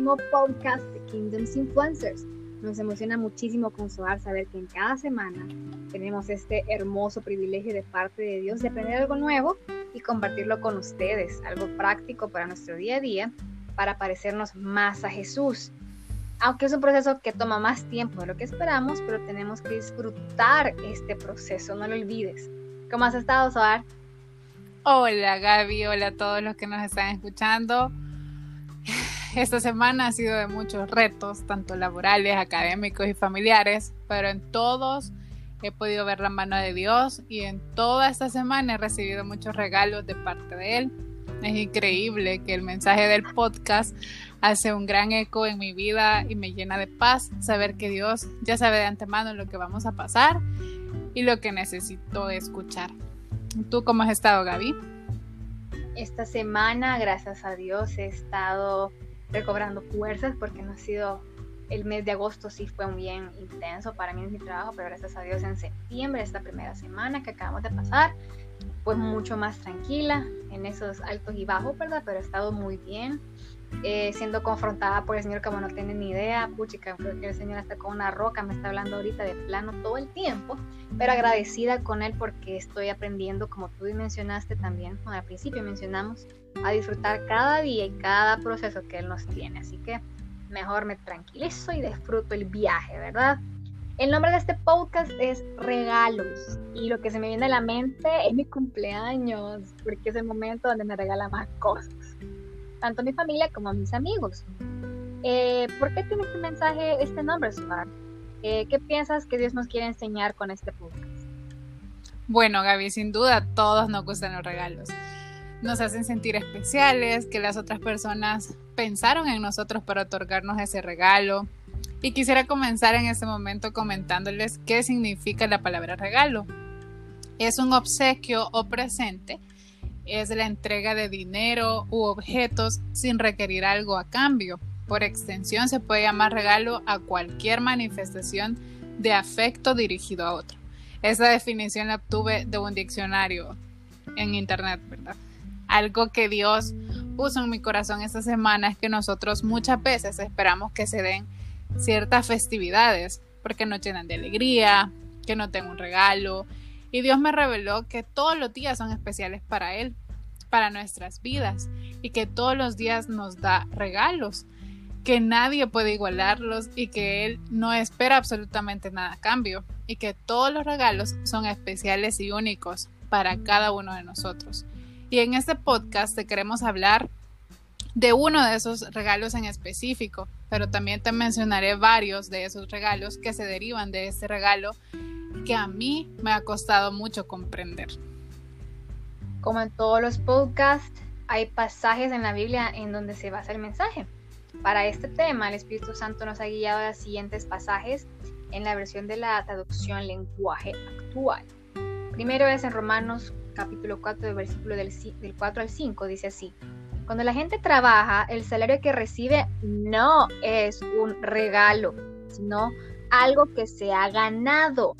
décimo podcast de Kingdoms Influencers. Nos emociona muchísimo con Soar saber que en cada semana tenemos este hermoso privilegio de parte de Dios de aprender algo nuevo y compartirlo con ustedes, algo práctico para nuestro día a día, para parecernos más a Jesús. Aunque es un proceso que toma más tiempo de lo que esperamos, pero tenemos que disfrutar este proceso, no lo olvides. ¿Cómo has estado, Soar? Hola Gaby, hola a todos los que nos están escuchando. Esta semana ha sido de muchos retos, tanto laborales, académicos y familiares, pero en todos he podido ver la mano de Dios y en toda esta semana he recibido muchos regalos de parte de Él. Es increíble que el mensaje del podcast hace un gran eco en mi vida y me llena de paz saber que Dios ya sabe de antemano lo que vamos a pasar y lo que necesito escuchar. ¿Tú cómo has estado, Gaby? Esta semana, gracias a Dios, he estado recobrando fuerzas porque no ha sido el mes de agosto sí fue un bien intenso para mí en mi trabajo, pero gracias a Dios en septiembre, esta primera semana que acabamos de pasar, fue mucho más tranquila en esos altos y bajos, ¿verdad? Pero he estado muy bien. Eh, siendo confrontada por el Señor como no tiene ni idea, puchica, creo que el Señor está con una roca, me está hablando ahorita de plano todo el tiempo, pero agradecida con Él porque estoy aprendiendo, como tú mencionaste también, al principio mencionamos, a disfrutar cada día y cada proceso que Él nos tiene, así que mejor me tranquilizo y disfruto el viaje, ¿verdad? El nombre de este podcast es Regalos y lo que se me viene a la mente es mi cumpleaños, porque es el momento donde me regala más cosas tanto mi familia como a mis amigos. Eh, ¿Por qué tiene este mensaje este nombre, Sumar? Eh, ¿Qué piensas que Dios nos quiere enseñar con este podcast? Bueno, Gaby, sin duda todos nos gustan los regalos. Nos hacen sentir especiales, que las otras personas pensaron en nosotros para otorgarnos ese regalo. Y quisiera comenzar en este momento comentándoles qué significa la palabra regalo. Es un obsequio o presente es la entrega de dinero u objetos sin requerir algo a cambio. Por extensión se puede llamar regalo a cualquier manifestación de afecto dirigido a otro. Esa definición la obtuve de un diccionario en internet, ¿verdad? Algo que Dios puso en mi corazón esta semana es que nosotros muchas veces esperamos que se den ciertas festividades porque nos llenan de alegría, que no tengo un regalo, y Dios me reveló que todos los días son especiales para Él, para nuestras vidas, y que todos los días nos da regalos, que nadie puede igualarlos y que Él no espera absolutamente nada a cambio, y que todos los regalos son especiales y únicos para cada uno de nosotros. Y en este podcast te queremos hablar de uno de esos regalos en específico, pero también te mencionaré varios de esos regalos que se derivan de este regalo que a mí me ha costado mucho comprender. Como en todos los podcasts, hay pasajes en la Biblia en donde se basa el mensaje. Para este tema, el Espíritu Santo nos ha guiado a los siguientes pasajes en la versión de la traducción lenguaje actual. Primero es en Romanos capítulo 4, del versículo del, del 4 al 5, dice así. Cuando la gente trabaja, el salario que recibe no es un regalo, sino algo que se ha ganado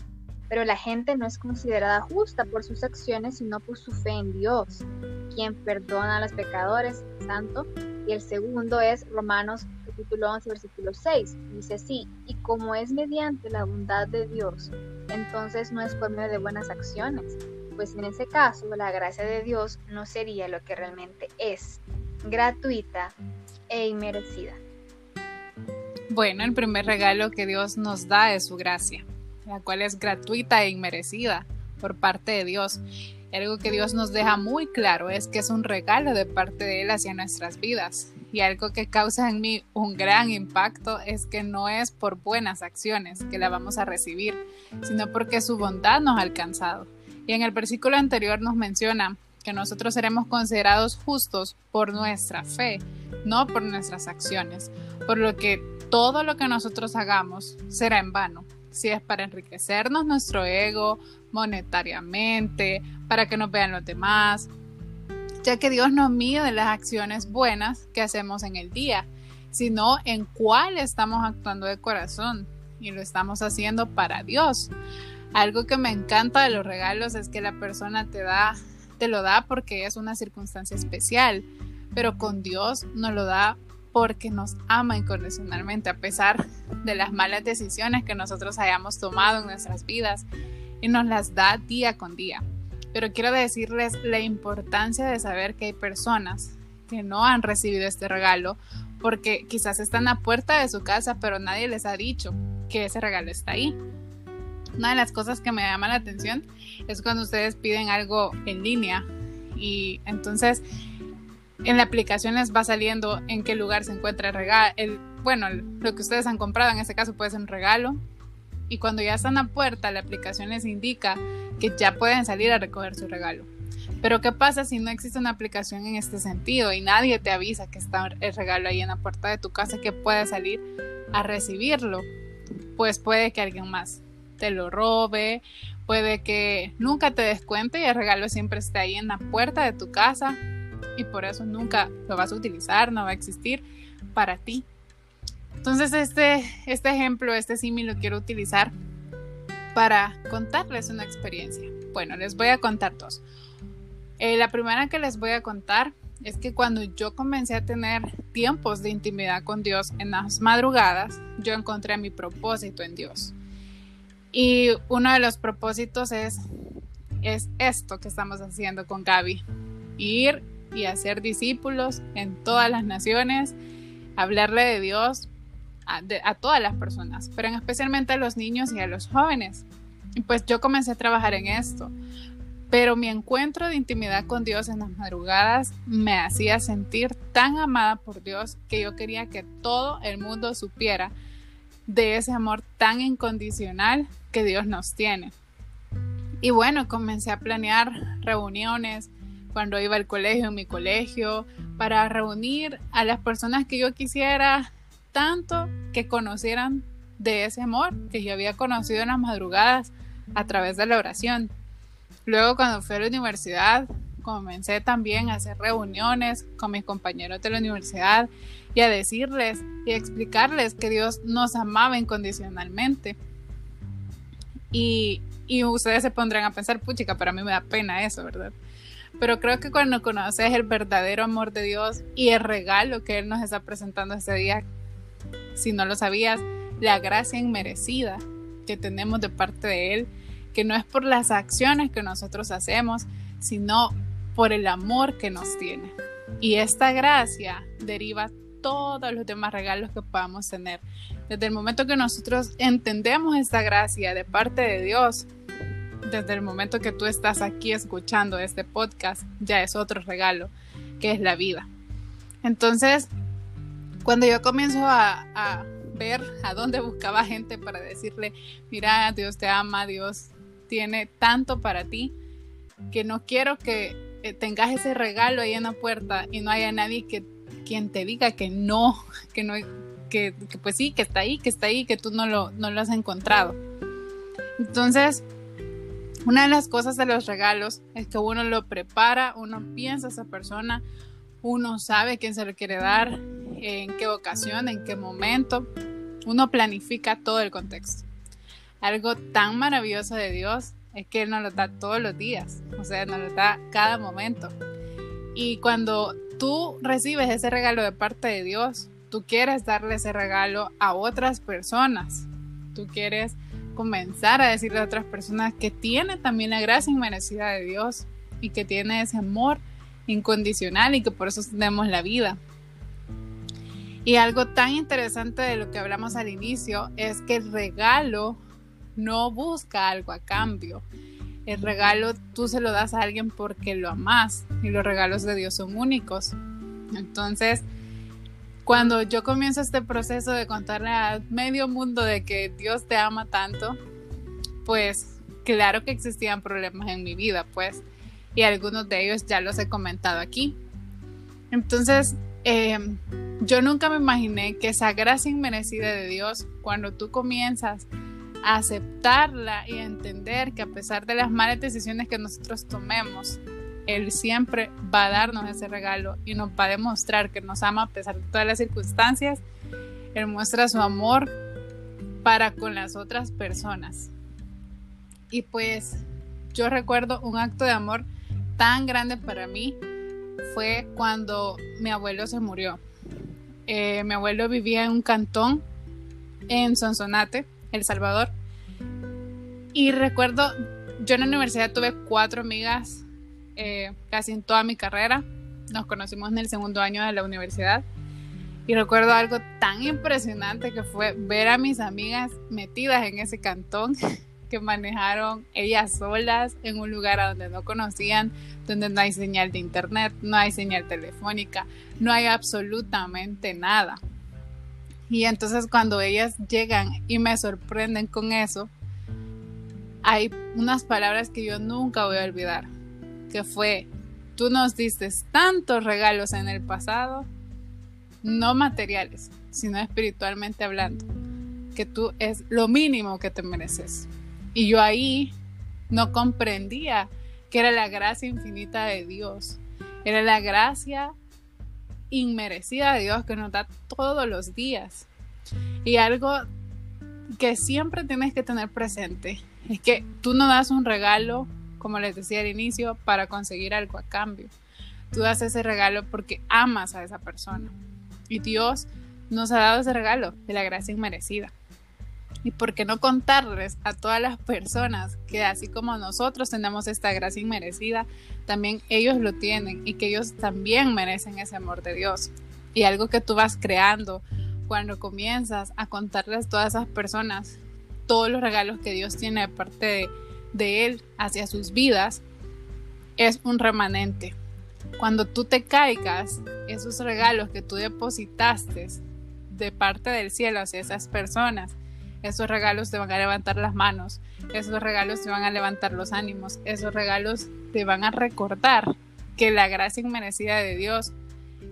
pero la gente no es considerada justa por sus acciones, sino por su fe en Dios, quien perdona a los pecadores, santo. Y el segundo es Romanos capítulo 11, versículo 6. Dice así, y como es mediante la bondad de Dios, entonces no es por de buenas acciones, pues en ese caso la gracia de Dios no sería lo que realmente es, gratuita e inmerecida. Bueno, el primer regalo que Dios nos da es su gracia la cual es gratuita e inmerecida por parte de Dios. algo que Dios nos deja muy claro es que es un regalo de parte de Él hacia nuestras vidas. Y algo que causa en mí un gran impacto es que no es por buenas acciones que la vamos a recibir, sino porque su bondad nos ha alcanzado. Y en el versículo anterior nos menciona que nosotros seremos considerados justos por nuestra fe, no por nuestras acciones, por lo que todo lo que nosotros hagamos será en vano, si es para enriquecernos nuestro ego monetariamente, para que nos vean los demás, ya que Dios no mide las acciones buenas que hacemos en el día, sino en cuál estamos actuando de corazón y lo estamos haciendo para Dios. Algo que me encanta de los regalos es que la persona te da, te lo da porque es una circunstancia especial, pero con Dios nos lo da porque nos ama incondicionalmente a pesar de las malas decisiones que nosotros hayamos tomado en nuestras vidas y nos las da día con día. Pero quiero decirles la importancia de saber que hay personas que no han recibido este regalo porque quizás están a puerta de su casa pero nadie les ha dicho que ese regalo está ahí. Una de las cosas que me llama la atención es cuando ustedes piden algo en línea y entonces en la aplicación les va saliendo en qué lugar se encuentra el regalo, bueno, lo que ustedes han comprado en este caso puede ser un regalo y cuando ya están a puerta la aplicación les indica que ya pueden salir a recoger su regalo. Pero ¿qué pasa si no existe una aplicación en este sentido y nadie te avisa que está el regalo ahí en la puerta de tu casa que puedes salir a recibirlo? Pues puede que alguien más te lo robe, puede que nunca te des cuenta y el regalo siempre esté ahí en la puerta de tu casa y por eso nunca lo vas a utilizar, no va a existir para ti. Entonces este, este ejemplo, este símil lo quiero utilizar para contarles una experiencia. Bueno, les voy a contar dos. Eh, la primera que les voy a contar es que cuando yo comencé a tener tiempos de intimidad con Dios en las madrugadas, yo encontré mi propósito en Dios. Y uno de los propósitos es, es esto que estamos haciendo con Gaby. Ir y hacer discípulos en todas las naciones, hablarle de Dios a, todas las personas, pero en especialmente a los niños y a los jóvenes. Y pues yo comencé a trabajar en esto pero mi encuentro de intimidad con Dios en las madrugadas me hacía sentir tan amada por Dios que yo quería que todo el mundo supiera de ese amor tan incondicional que Dios nos tiene. Y bueno, comencé a planear reuniones cuando iba al colegio, en mi colegio, para reunir a las personas que yo quisiera tanto que conocieran de ese amor que yo había conocido en las madrugadas a través de la oración. Luego cuando fui a la universidad, comencé también a hacer reuniones con mis compañeros de la universidad y a decirles y explicarles que Dios nos amaba incondicionalmente. Y, y ustedes se pondrán a pensar, puchica, para mí me da pena eso, ¿verdad? Pero creo que cuando conoces el verdadero amor de Dios y el regalo que Él nos está presentando este día, si no lo sabías, la gracia inmerecida que tenemos de parte de Él, que no es por las acciones que nosotros hacemos, sino por el amor que nos tiene. Y esta gracia deriva todos los demás regalos que podamos tener. Desde el momento que nosotros entendemos esta gracia de parte de Dios, desde el momento que tú estás aquí escuchando este podcast, ya es otro regalo, que es la vida. Entonces, cuando yo comienzo a, a ver a dónde buscaba gente para decirle, mira, Dios te ama, Dios tiene tanto para ti que no quiero que eh, tengas ese regalo ahí en la puerta y no haya nadie que quien te diga que no, que no, que, pues sí, que está ahí, que está ahí, que tú no lo, no lo has encontrado. Entonces, una de las cosas de los regalos es que uno lo prepara, uno piensa a esa persona, uno sabe quién se lo quiere dar, en qué ocasión, en qué momento, uno planifica todo el contexto algo tan maravilloso de Dios es que Él nos lo da todos los días, o sea, nos lo da cada momento. Y cuando tú recibes ese regalo de parte de Dios, tú quieres darle ese regalo a otras personas. Tú quieres comenzar a decirle a otras personas que tiene también la gracia inmerecida de Dios y que tiene ese amor incondicional y que por eso tenemos la vida. Y algo tan interesante de lo que hablamos al inicio es que el regalo no busca algo a cambio. El regalo tú se lo das a alguien porque lo amas y los regalos de Dios son únicos. Entonces, cuando yo comienzo este proceso de contarle a medio mundo de que Dios te ama tanto, pues claro que existían problemas en mi vida, pues, y algunos de ellos ya los he comentado aquí. Entonces, em, yo nunca me imaginé que esa gracia inmerecida de Dios, cuando tú comienzas aceptarla y entender que a pesar de las malas decisiones que nosotros tomemos, Él siempre va a darnos ese regalo y nos va a demostrar que nos ama a pesar de todas las circunstancias. Él muestra su amor para con las otras personas. Y pues yo recuerdo un acto de amor tan grande para mí fue cuando mi abuelo se murió. Eh, mi abuelo vivía en un cantón en Sonsonate, El Salvador. Y recuerdo, yo en la universidad tuve cuatro amigas eh, casi en toda mi carrera. Nos conocimos en el segundo año de la universidad. Y recuerdo algo tan impresionante que fue ver a mis amigas metidas en ese cantón que manejaron ellas solas en un lugar a donde no conocían, donde no hay señal de internet, no hay señal telefónica, no hay absolutamente nada. Y entonces cuando ellas llegan y me sorprenden con eso, hay unas palabras que yo nunca voy a olvidar, que fue, tú nos diste tantos regalos en el pasado, no materiales, sino espiritualmente hablando, que tú es lo mínimo que te mereces. Y yo ahí no comprendía que era la gracia infinita de Dios, era la gracia inmerecida de Dios que nos da todos los días. Y algo que siempre tienes que tener presente es que tú no das un regalo, como les decía al inicio, para conseguir algo a cambio. Tú das ese regalo porque amas a esa persona. Y Dios nos ha dado ese regalo de la gracia inmerecida. ¿Y por qué no contarles a todas las personas que así como nosotros tenemos esta gracia inmerecida, también ellos lo tienen y que ellos también merecen ese amor de Dios? Y algo que tú vas creando cuando comienzas a contarles a todas esas personas todos los regalos que Dios tiene de parte de, de Él hacia sus vidas, es un remanente. Cuando tú te caigas, esos regalos que tú depositaste de parte del cielo hacia esas personas, esos regalos te van a levantar las manos, esos regalos te van a levantar los ánimos, esos regalos te van a recordar que la gracia inmerecida de Dios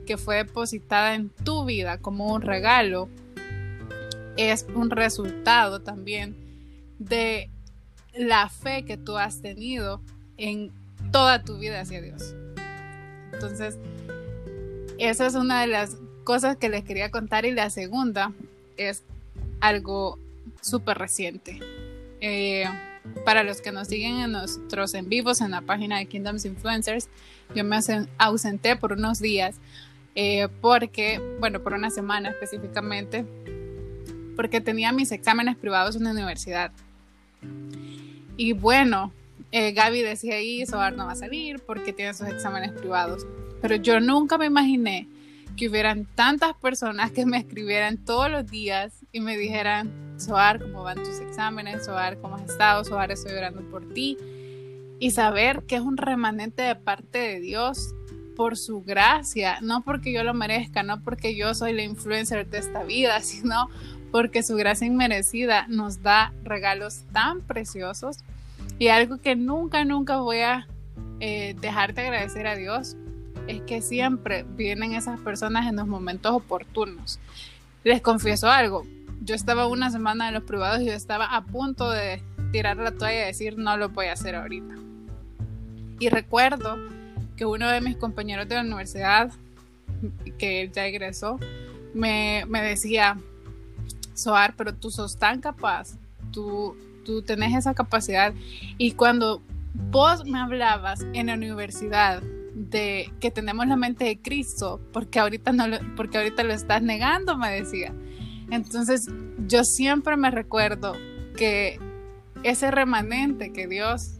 que fue depositada en tu vida como un regalo es un resultado también de la fe que tú has tenido en toda tu vida hacia Dios. Entonces, esa es una de las cosas que les quería contar y la segunda es algo súper reciente. Eh, para los que nos siguen en nuestros en vivos en la página de Kingdoms Influencers, yo me ausenté por unos días eh, porque, bueno, por una semana específicamente, porque tenía mis exámenes privados en la universidad. Y bueno, eh, Gaby decía ahí, Soar no va a salir porque tiene sus exámenes privados. Pero yo nunca me imaginé que hubieran tantas personas que me escribieran todos los días y me dijeran, Soar, ¿cómo van tus exámenes? Soar, ¿cómo has estado? Soar, estoy orando por ti. Y saber que es un remanente de parte de Dios por su gracia, no porque yo lo merezca, no porque yo soy la influencer de esta vida, sino porque su gracia inmerecida nos da regalos tan preciosos y algo que nunca, nunca voy a eh, dejar de agradecer a Dios es que siempre vienen esas personas en los momentos oportunos. Les confieso algo, yo estaba una semana en los privados y yo estaba a punto de tirar la toalla y decir no lo voy a hacer ahorita. Y recuerdo que uno de mis compañeros de la universidad, que ya egresó, me, me decía, Soar, pero tú sos tan capaz, tú, tú tenés esa capacidad. Y cuando vos me hablabas en la universidad de que tenemos la mente de Cristo, porque ahorita, no porque ahorita lo estás negando, me decía. Entonces yo siempre me recuerdo que ese remanente que Dios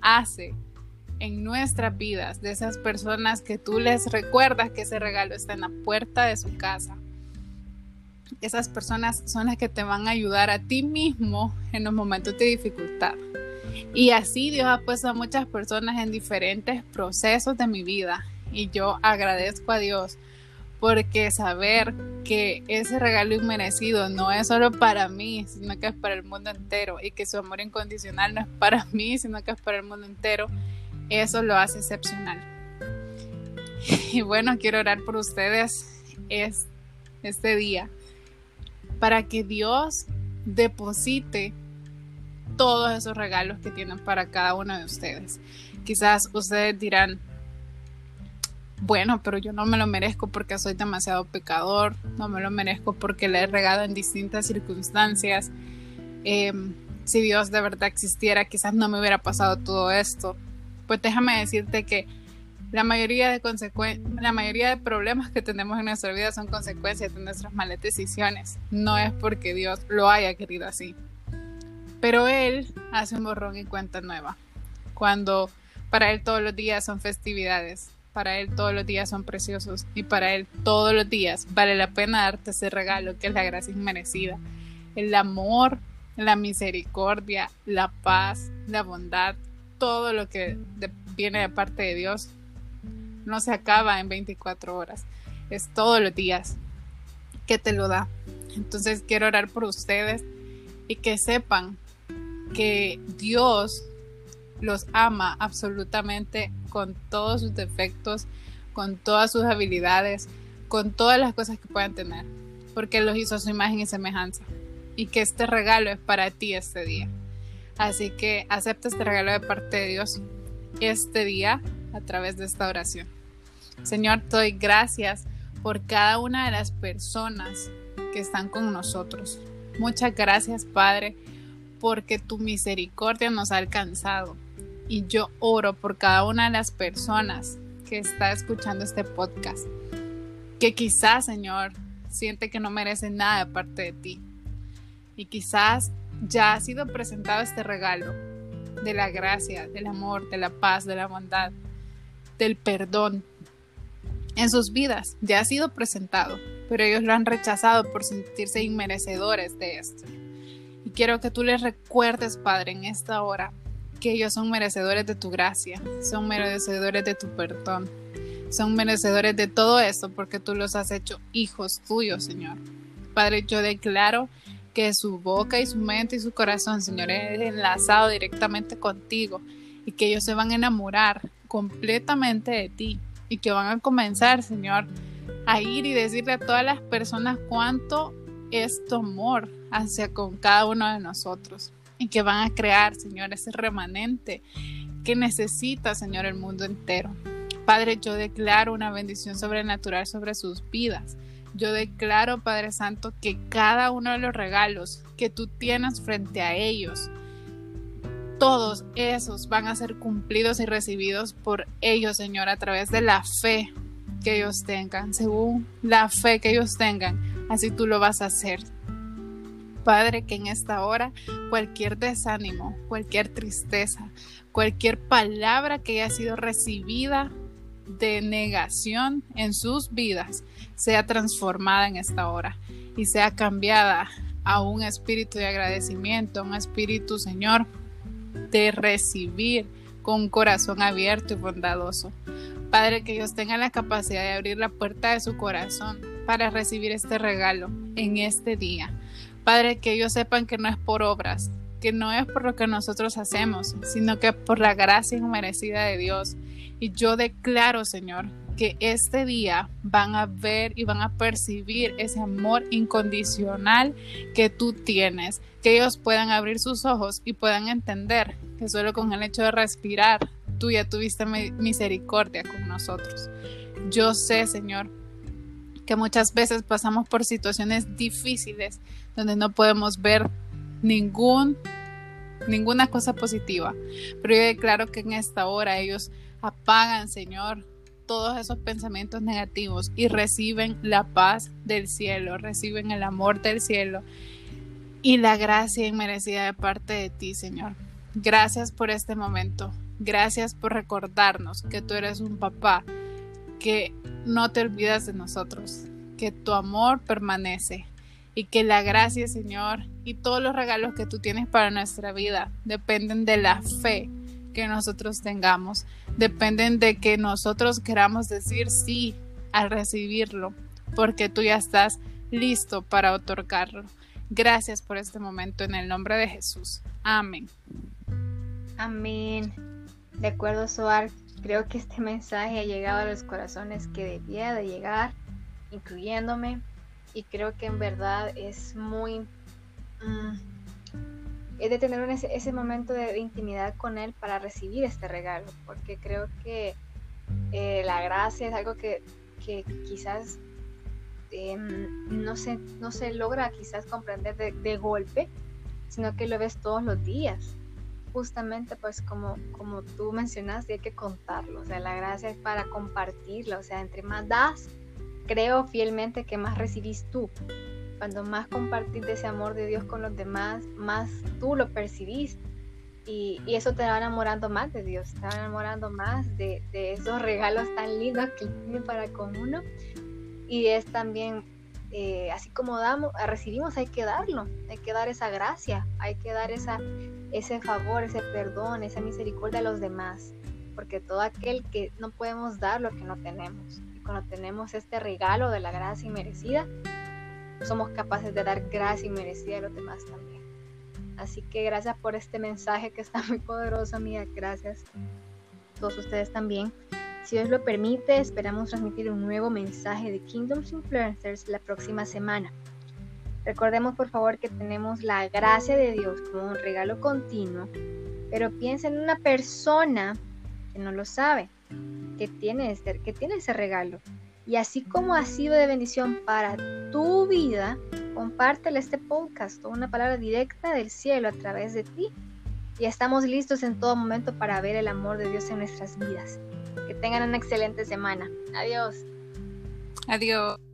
hace en nuestras vidas, de esas personas que tú les recuerdas que ese regalo está en la puerta de su casa, esas personas son las que te van a ayudar a ti mismo en los momentos de dificultad. Y así Dios ha puesto a muchas personas en diferentes procesos de mi vida. Y yo agradezco a Dios porque saber que ese regalo inmerecido no es solo para mí, sino que es para el mundo entero y que su amor incondicional no es para mí, sino que es para el mundo entero, eso lo hace excepcional. Y bueno, quiero orar por ustedes este día para que Dios deposite todos esos regalos que tienen para cada uno de ustedes. Quizás ustedes dirán, bueno, pero yo no me lo merezco porque soy demasiado pecador, no me lo merezco porque le he regado en distintas circunstancias. Em, si Dios de verdad existiera, quizás no me hubiera pasado todo esto. Pues déjame decirte que La mayoría, de la mayoría de problemas que tenemos en nuestra vida son consecuencias de nuestras malas decisiones. No es porque Dios lo haya querido así. Pero Él hace un borrón y cuenta nueva. Cuando para Él todos los días son festividades, para Él todos los días son preciosos y para Él todos los días vale la pena darte ese regalo que es la gracia inmerecida. El amor, la misericordia, la paz, la bondad, todo lo que viene de parte de Dios no se acaba en 24 horas, es todos los días que te lo da. Entonces quiero orar por ustedes y que sepan que Dios los ama absolutamente con todos sus defectos, con todas sus habilidades, con todas las cosas que puedan tener, porque los hizo a su imagen y semejanza. Y que este regalo es para ti este día. Así que acepta este regalo de parte de Dios este día a través de esta oración. Señor, te doy gracias por cada una de las personas que están con nosotros. Muchas gracias, Padre, porque tu misericordia nos ha alcanzado. Y yo oro por cada una de las personas que está escuchando este podcast, que quizás, Señor, siente que no merece nada de parte de ti. Y quizás ya ha sido presentado este regalo de la gracia, del amor, de la paz, de la bondad, del perdón en sus vidas. Ya ha sido presentado, pero ellos lo han rechazado por sentirse inmerecedores de esto. Y quiero que tú les recuerdes, Padre, en esta hora, que ellos son merecedores de tu gracia, son merecedores de tu perdón, son merecedores de todo esto porque tú los has hecho hijos tuyos, Señor. Padre, yo declaro que su boca y su mente y su corazón, Señor, es enlazado directamente contigo y que ellos se van a enamorar completamente de ti y que van a comenzar, Señor, a ir y decirle a todas las personas cuánto es tu amor hacia con cada uno de nosotros y que van a crear, Señor, ese remanente que necesita, Señor, el mundo entero. Padre, yo declaro una bendición sobrenatural sobre sus vidas yo declaro, Padre Santo, que cada uno de los regalos que tú tienes frente a ellos, todos esos van a ser cumplidos y recibidos por ellos, Señor, a través de la fe que ellos tengan, según la fe que ellos tengan, así tú lo vas a hacer. Padre, que en esta hora cualquier desánimo, cualquier tristeza, cualquier palabra que haya sido recibida de negación en sus vidas sea transformada en esta hora y sea cambiada a un espíritu de agradecimiento, un espíritu, Señor, de recibir con un corazón abierto y bondadoso. Padre, que ellos tengan la capacidad de abrir la puerta de su corazón para recibir este regalo en este día. Padre, que ellos sepan que no es por obras, que no es por lo que nosotros hacemos, sino que por la gracia inmerecida de Dios. Y yo declaro, Señor, que este día van a ver y van a percibir ese amor incondicional que tú tienes, que ellos puedan abrir sus ojos y puedan entender que solo con el hecho de respirar, tú ya tuviste misericordia con nosotros. Yo sé, Señor, que muchas veces pasamos por situaciones difíciles donde no podemos ver ningún ninguna cosa positiva. Pero yo declaro que en esta hora ellos apagan, Señor, todos esos pensamientos negativos y reciben la paz del cielo, reciben el amor del cielo y la gracia inmerecida de parte de ti, Señor. Gracias por este momento. Gracias por recordarnos que tú eres un papá, que no te olvidas de nosotros, que tu amor permanece y que la gracia, Señor, y todos los regalos que tú tienes para nuestra vida dependen de la fe que nosotros tengamos, dependen de que nosotros queramos decir sí al recibirlo, porque tú ya estás listo para otorgarlo. Gracias por este momento en el nombre de Jesús. Amén. Amén. De acuerdo, Soar, creo que este mensaje ha llegado a los corazones que debía de llegar, incluyéndome, y creo que en verdad es muy... Mm, es de tener ese, momento de, intimidad con Él para recibir este regalo, porque creo que eh, la gracia es algo que, quizás em, no, se, no se logra quizás comprender de, golpe, sino que lo ves todos los días. justamente pues como, como tú mencionaste, hay que contarlo, o sea, la gracia es para compartirla, o sea, entre más das, creo fielmente que más recibís tú. Cuando más compartís de ese amor de Dios con los demás, más tú lo percibís. Y, y eso te va enamorando más de Dios, te va enamorando más de, de esos regalos tan lindos que tiene para con uno. Y es también eh, así como damos, recibimos, hay que darlo, hay que dar esa gracia, hay que dar esa, ese favor, ese perdón, esa misericordia a los demás, porque todo aquel que no podemos dar lo que no tenemos, y cuando tenemos este regalo de la gracia inmerecida, somos capaces de dar gracia inmerecida a los demás también. Así que gracias por este mensaje que está muy poderoso, amiga, gracias. Todos ustedes también. Si Dios lo permite, esperamos transmitir un nuevo mensaje de Kingdoms Influencers la próxima semana. Recordemos por favor que tenemos la gracia de Dios como un regalo continuo, pero piensa en una persona que no lo sabe, que tiene, este, que tiene ese regalo. Y así como ha sido de bendición para tu vida, compártele este podcast o una palabra directa del cielo a través de ti. Y estamos listos en todo momento para ver el amor de Dios en nuestras vidas. Que tengan una excelente semana. Adiós. Adiós.